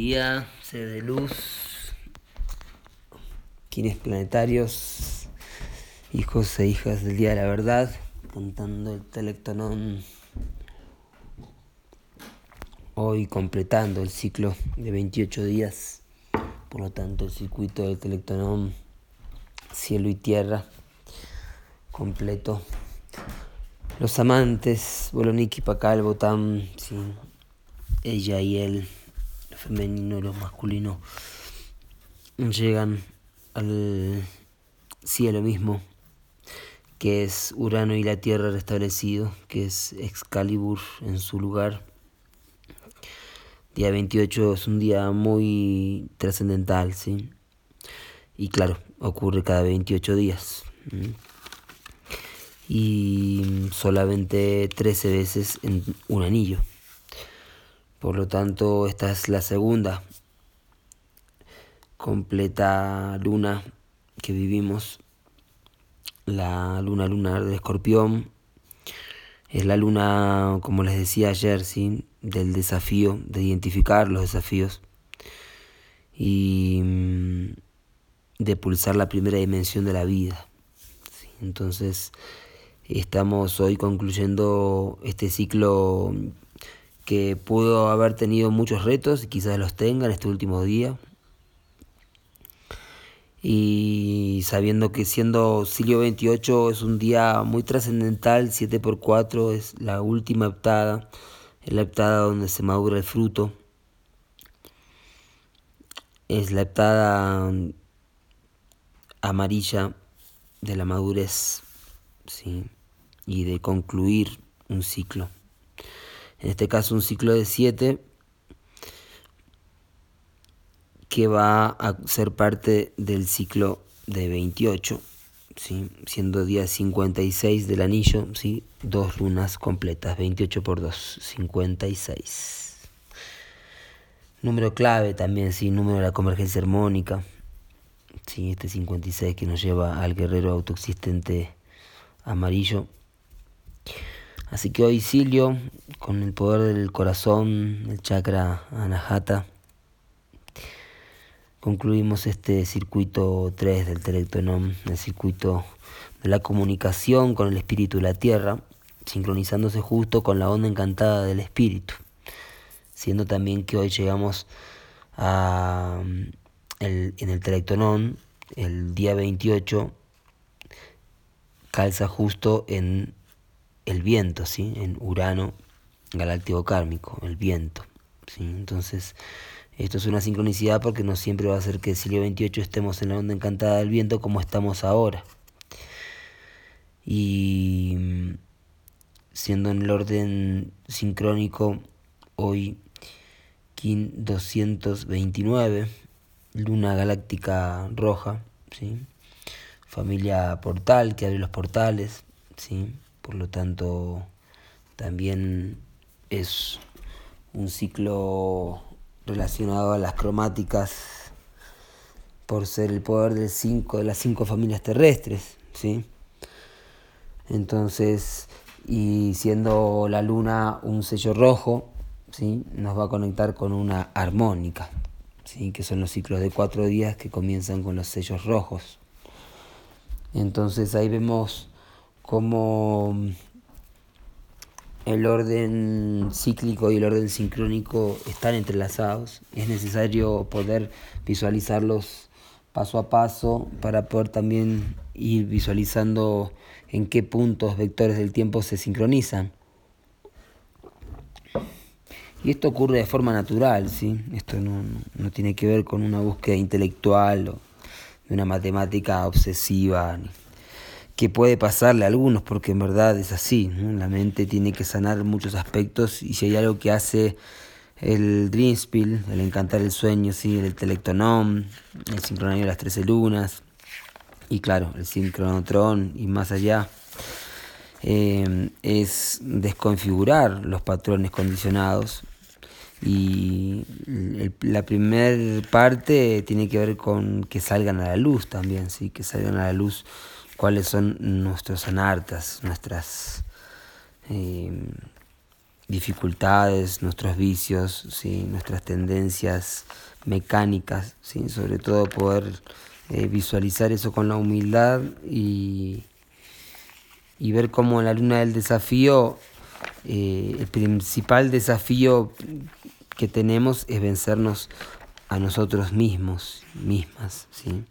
día, sed de luz, quienes planetarios, hijos e hijas del día de la verdad, cantando el telectonón, hoy completando el ciclo de 28 días, por lo tanto el circuito del telectonón, cielo y tierra, completo. Los amantes, Boloniki, Pacal, sí, ella y él femenino y lo masculino llegan al cielo mismo, que es Urano y la Tierra restablecido, que es Excalibur en su lugar. Día 28 es un día muy trascendental, ¿sí? Y claro, ocurre cada 28 días. Y solamente 13 veces en un anillo. Por lo tanto, esta es la segunda completa luna que vivimos. La luna lunar del escorpión. Es la luna, como les decía ayer, ¿sí? del desafío, de identificar los desafíos y mm, de pulsar la primera dimensión de la vida. Entonces, estamos hoy concluyendo este ciclo que pudo haber tenido muchos retos y quizás los tenga en este último día. Y sabiendo que siendo Silio 28 es un día muy trascendental, 7x4 es la última heptada, es la heptada donde se madura el fruto. Es la heptada amarilla de la madurez, ¿sí? y de concluir un ciclo en este caso un ciclo de 7 que va a ser parte del ciclo de 28, ¿sí? siendo día 56 del anillo, ¿sí? dos lunas completas, 28 por 2, 56. Número clave también, sí, número de la convergencia armónica, sí, este 56 que nos lleva al guerrero autoexistente amarillo. Así que hoy Silio, con el poder del corazón, el chakra anahata, concluimos este circuito 3 del Telectonom, el circuito de la comunicación con el espíritu de la tierra, sincronizándose justo con la onda encantada del espíritu, siendo también que hoy llegamos a el, en el Telectonon, el día 28, calza justo en el viento, ¿sí? En Urano galáctico kármico, el viento, ¿sí? Entonces, esto es una sincronicidad porque no siempre va a ser que el siglo 28 estemos en la onda encantada del viento como estamos ahora. Y siendo en el orden sincrónico, hoy Kin 229, luna galáctica roja, ¿sí? familia portal que abre los portales, ¿sí? Por lo tanto también es un ciclo relacionado a las cromáticas por ser el poder del cinco, de las cinco familias terrestres, ¿sí? Entonces, y siendo la luna un sello rojo, ¿sí? nos va a conectar con una armónica, ¿sí? que son los ciclos de cuatro días que comienzan con los sellos rojos. Entonces ahí vemos como el orden cíclico y el orden sincrónico están entrelazados. Es necesario poder visualizarlos paso a paso para poder también ir visualizando en qué puntos vectores del tiempo se sincronizan. Y esto ocurre de forma natural, ¿sí? Esto no, no tiene que ver con una búsqueda intelectual o de una matemática obsesiva que puede pasarle a algunos, porque en verdad es así, la mente tiene que sanar muchos aspectos y si hay algo que hace el Dreamspiel, el encantar el sueño, ¿sí? el telectonom, el sincronario de las trece lunas y claro, el sincronotron y más allá, eh, es desconfigurar los patrones condicionados y la primera parte tiene que ver con que salgan a la luz también, ¿sí? que salgan a la luz cuáles son nuestros anartas, nuestras, eh, dificultades, nuestros vicios, ¿sí? nuestras tendencias mecánicas, ¿sí? sobre todo poder eh, visualizar eso con la humildad y, y ver cómo la luna del desafío, eh, el principal desafío que tenemos es vencernos a nosotros mismos, mismas, ¿sí?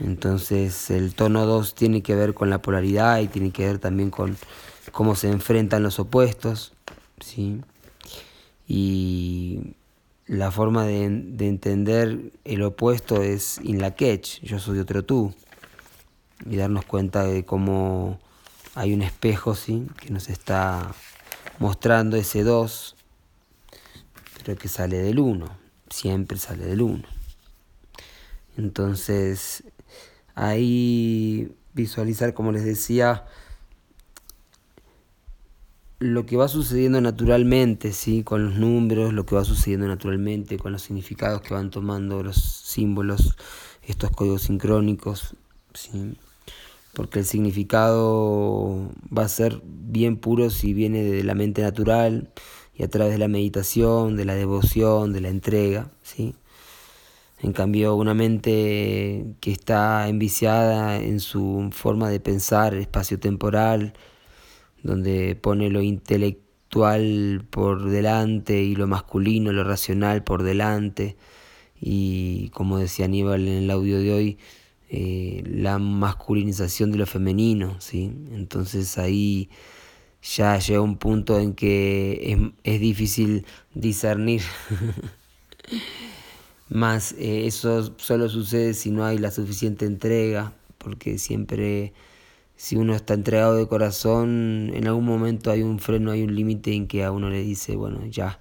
Entonces el tono 2 tiene que ver con la polaridad y tiene que ver también con cómo se enfrentan los opuestos, ¿sí? Y la forma de, entender el opuesto es in la catch, yo soy otro tú, y darnos cuenta de cómo hay un espejo, ¿sí? Que nos está mostrando ese 2, pero que sale del 1, siempre sale del 1. Entonces, ahí visualizar, como les decía, lo que va sucediendo naturalmente, ¿sí? con los números, lo que va sucediendo naturalmente, con los significados que van tomando los símbolos, estos códigos sincrónicos, ¿sí? porque el significado va a ser bien puro si viene de la mente natural y a través de la meditación, de la devoción, de la entrega. ¿sí? En cambio, una mente que está enviciada en su forma de pensar espacio-temporal, donde pone lo intelectual por delante y lo masculino, lo racional por delante. Y como decía Aníbal en el audio de hoy, eh, la masculinización de lo femenino, ¿sí? Entonces ahí ya llega un punto en que es, difícil discernir. Más eh, eso solo sucede si no hay la suficiente entrega, porque siempre si uno está entregado de corazón, en algún momento hay un freno, hay un límite en que a uno le dice, bueno, ya,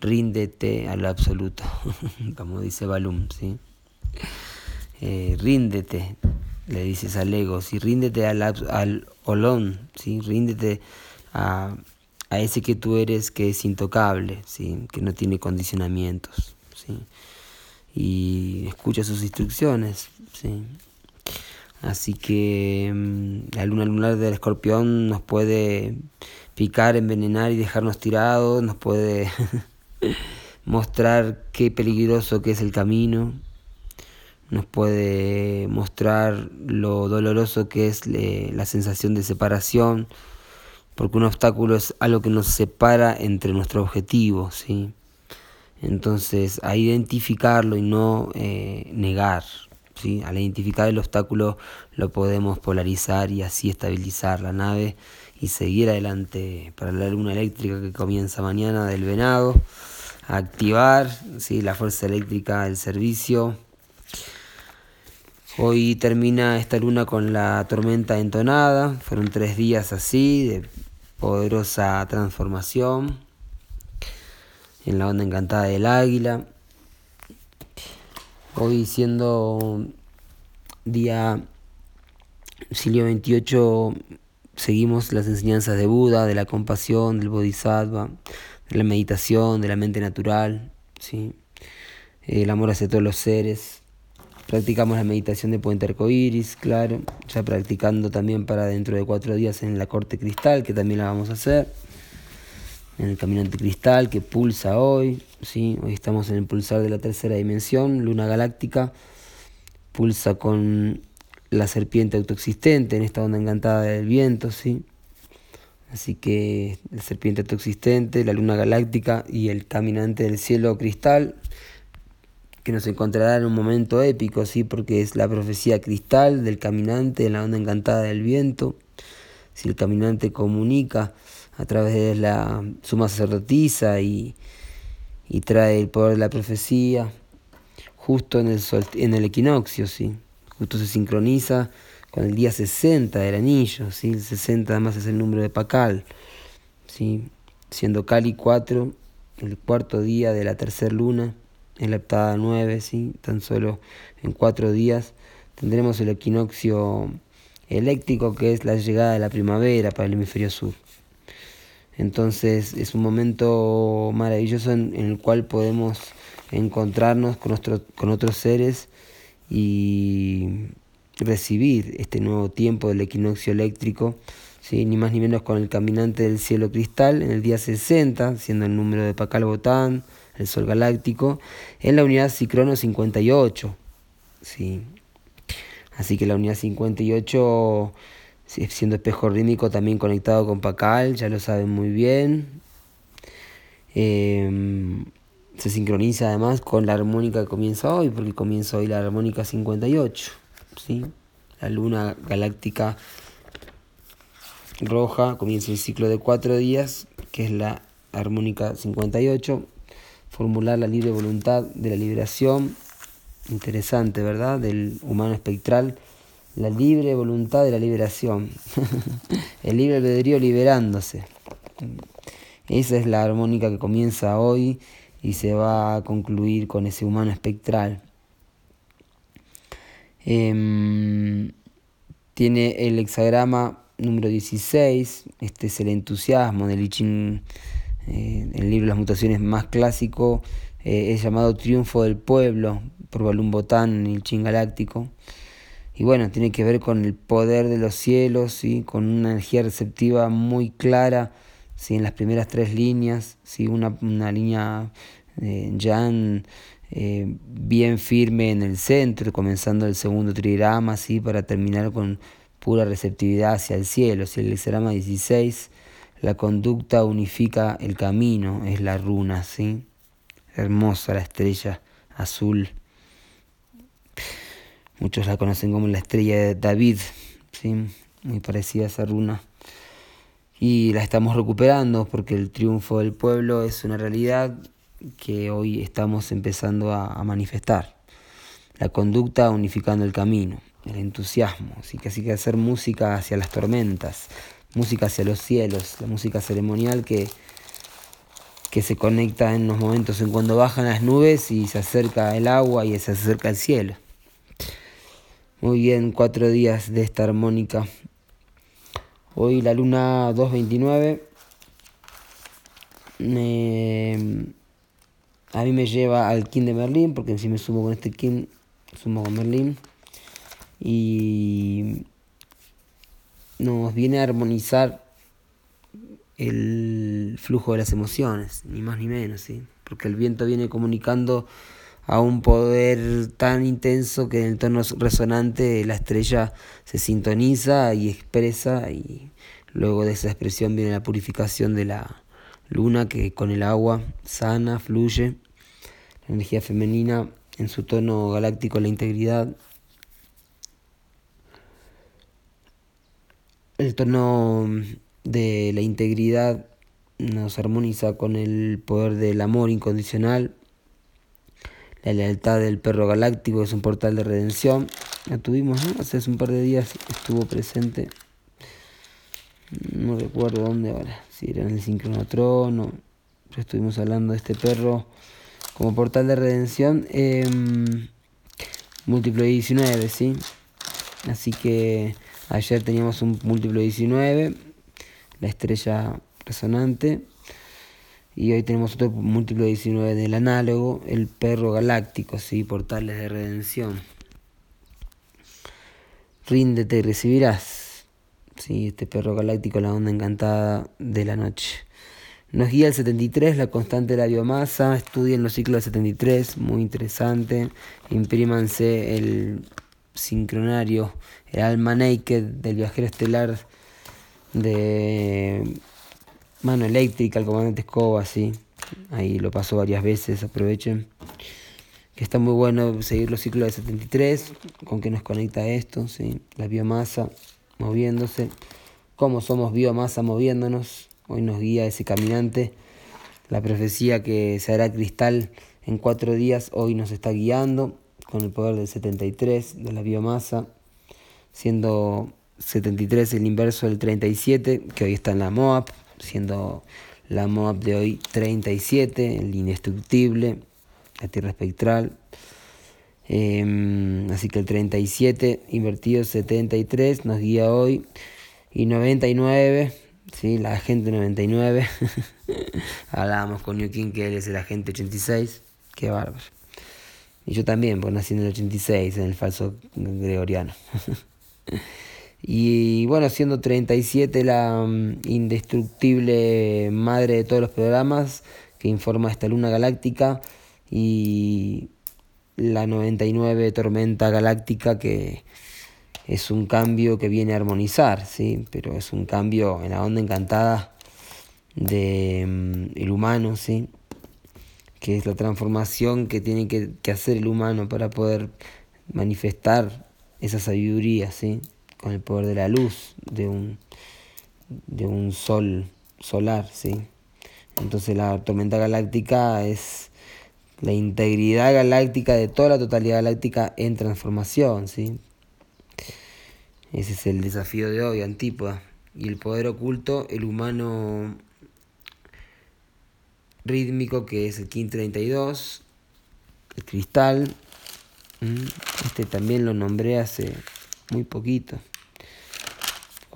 ríndete al absoluto, como dice Balum, ¿sí? Eh, ríndete, le dices al ego, ¿sí? ríndete al, al olón, ¿sí? ríndete a, a, ese que tú eres que es intocable, ¿sí? que no tiene condicionamientos, ¿sí? Y escucha sus instrucciones. ¿sí? Así que mm, la luna lunar del escorpión nos puede picar, envenenar y dejarnos tirados, nos puede mostrar qué peligroso que es el camino, nos puede mostrar lo doloroso que es la sensación de separación, porque un obstáculo es algo que nos separa entre nuestro objetivo, ¿sí? Entonces, a identificarlo y no eh, negar. Al identificar el obstáculo lo podemos polarizar y así estabilizar la nave y seguir adelante para la luna eléctrica que comienza mañana del venado, activar ¿sí? la fuerza eléctrica del servicio. Hoy termina esta luna con la tormenta entonada, fueron tres días así de poderosa transformación en la onda encantada del águila. Hoy siendo día siglo 28 seguimos las enseñanzas de Buda, de la compasión, del bodhisattva, de la meditación, de la mente natural, ¿sí? el amor hacia todos los seres. Practicamos la meditación de Puente Arcoiris, claro, ya practicando también para dentro de cuatro días en la Corte Cristal, que también la vamos a hacer en el caminante cristal que pulsa hoy, ¿sí? hoy estamos en el pulsar de la tercera dimensión, luna galáctica, pulsa con la serpiente autoexistente en esta onda encantada del viento, ¿sí? Así que la serpiente autoexistente, la luna galáctica y el caminante del cielo cristal, que nos encontrará en un momento épico, ¿sí? Porque es la profecía cristal del caminante en la onda encantada del viento. Si el caminante comunica a través de la suma sacerdotisa y, y trae el poder de la profecía justo en el, en el equinoccio, ¿sí? justo se sincroniza con el día 60 del anillo, ¿sí? el 60 además es el número de Pacal, ¿sí? siendo Cali 4, el cuarto día de la tercera luna, en la heptada 9, ¿sí? tan solo en cuatro días tendremos el equinoccio eléctrico que es la llegada de la primavera para el hemisferio sur. Entonces es un momento maravilloso en, el cual podemos encontrarnos con, con otros seres y recibir este nuevo tiempo del equinoccio eléctrico ¿sí? ni más ni menos con el caminante del cielo cristal en el día 60, siendo el número de Pacal Botán, el Sol Galáctico, en la unidad Cicrono 58. ¿sí? Así que la unidad 58, siendo espejo rítmico, también conectado con Pacal, ya lo saben muy bien. Em, se sincroniza además con la armónica que comienza hoy, porque comienza hoy la armónica 58. ¿sí? La luna galáctica roja comienza el ciclo de cuatro días, que es la armónica 58. Formular la libre voluntad de la liberación. Interesante, ¿verdad? Del humano espectral. La libre voluntad de la liberación. el libre albedrío liberándose. Esa es la armónica que comienza hoy y se va a concluir con ese humano espectral. Em, tiene el hexagrama número 16, este es el entusiasmo del I Ching, eh, el libro las mutaciones más clásico, eh, es llamado Triunfo del Pueblo por Balún Botán en el Ching Galáctico. Y bueno, tiene que ver con el poder de los cielos, ¿sí? con una energía receptiva muy clara ¿sí? en las primeras tres líneas, ¿sí? una, una línea eh, eh, bien firme en el centro, comenzando el segundo trigrama, ¿sí? para terminar con pura receptividad hacia el cielo. Si el hexagrama 16, la conducta unifica el camino, es la runa, ¿sí? Hermosa la estrella azul. Muchos la conocen como la estrella de David, ¿sí? muy parecida a esa runa. Y la estamos recuperando porque el triunfo del pueblo es una realidad que hoy estamos empezando a, manifestar. La conducta unificando el camino, el entusiasmo, así que así que hacer música hacia las tormentas, música hacia los cielos, la música ceremonial que, que se conecta en los momentos en cuando bajan las nubes y se acerca el agua y se acerca el cielo. Muy bien, cuatro días de esta armónica. Hoy la luna 229 a mí me lleva al King de Merlín, porque si me sumo con este King, sumo con Merlín. Y nos viene a armonizar el flujo de las emociones, ni más ni menos, ¿sí? porque el viento viene comunicando a un poder tan intenso que en el tono resonante la estrella se sintoniza y expresa y luego de esa expresión viene la purificación de la, luna que con el agua sana, fluye, la energía femenina en su tono galáctico, la integridad, el tono de la integridad nos armoniza con el poder del amor incondicional, la lealtad del perro galáctico es un portal de redención. La tuvimos. Hace un par de días estuvo presente. No recuerdo dónde ahora si era en el sincronotron o estuvimos hablando de este perro como portal de redención eh, múltiplo 19 sí así que ayer teníamos un múltiplo 19 la estrella resonante y hoy tenemos otro múltiplo 19 del análogo el perro galáctico sí portales de redención ríndete y recibirás ¿sí? este perro galáctico, la onda encantada de la noche. Nos guía el 73, la constante de la biomasa, estudien los ciclos del 73, muy interesante. Imprímanse el sincronario, el alma naked del viajero estelar de mano eléctrica, el comandante Escoba, sí. Ahí lo pasó varias veces, aprovechen. Que está muy bueno seguir los ciclos del 73, con que nos conecta esto, ¿sí? la biomasa moviéndose, cómo somos biomasa moviéndonos, hoy nos guía ese caminante, la profecía que se hará cristal en cuatro días, hoy nos está guiando con el poder del 73 de la biomasa, siendo 73 el inverso del 37, que hoy está en la MOAB, siendo la MOAB de hoy 37, el indestructible, la tierra espectral. Em, así que el 37 invertido 73 nos guía hoy. Y 99, ¿sí? la agente 99. Hablábamos con New King que él es el agente 86. Qué bárbaro. Y yo también, pues nací en el 86, en el falso gregoriano. Y bueno, siendo 37 la mm, indestructible madre de todos los programas que informa esta luna galáctica y la 99 tormenta galáctica que es un cambio que viene a armonizar, ¿sí? pero es un cambio en la onda encantada del mm, el humano, ¿sí? que es la transformación que tiene que, hacer el humano para poder manifestar esa sabiduría, ¿sí? Con el poder de la luz de un, de un sol solar. ¿sí? Entonces la tormenta galáctica es la integridad galáctica de toda la totalidad galáctica en transformación. ¿sí? Ese es el desafío de hoy, Antípoda. Y el poder oculto, el humano rítmico que es el 532, el cristal. Este también lo nombré hace muy poquito.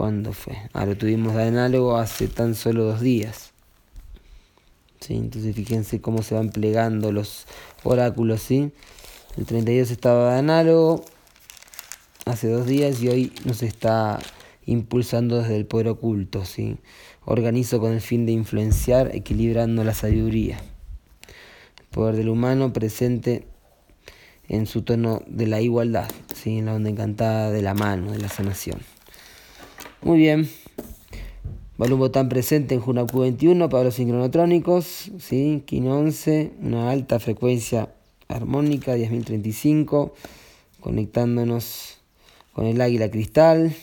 ¿Cuándo fue? Ah, lo tuvimos de análogo hace tan solo dos días. ¿Sí? Entonces fíjense cómo se van plegando los oráculos. ¿sí? El 32 estaba de análogo hace dos días y hoy nos está impulsando desde el poder oculto. ¿sí? Organizo con el fin de influenciar, equilibrando la sabiduría. El poder del humano presente en su tono de la igualdad, ¿sí? en la onda encantada de la mano, de la sanación. Muy bien. Balumbo tan presente en Junacu 21 para los sincronotrónicos, ¿sí? Kin 11, una alta frecuencia armónica, 10.035, conectándonos con el águila cristal,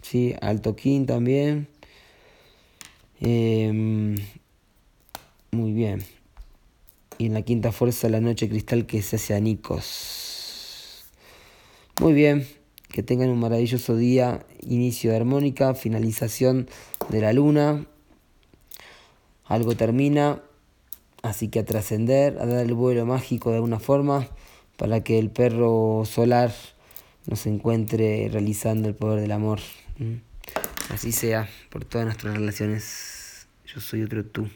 ¿sí? alto Kin también. Em, muy bien. Y en la quinta fuerza, la noche cristal que se hace a Nicos. Muy bien. Que tengan un maravilloso día. Inicio de armónica, finalización de la luna. Algo termina. Así que a trascender, a dar el vuelo mágico de alguna forma para que el perro solar nos encuentre realizando el poder del amor. Así sea por todas nuestras relaciones. Yo soy otro tú.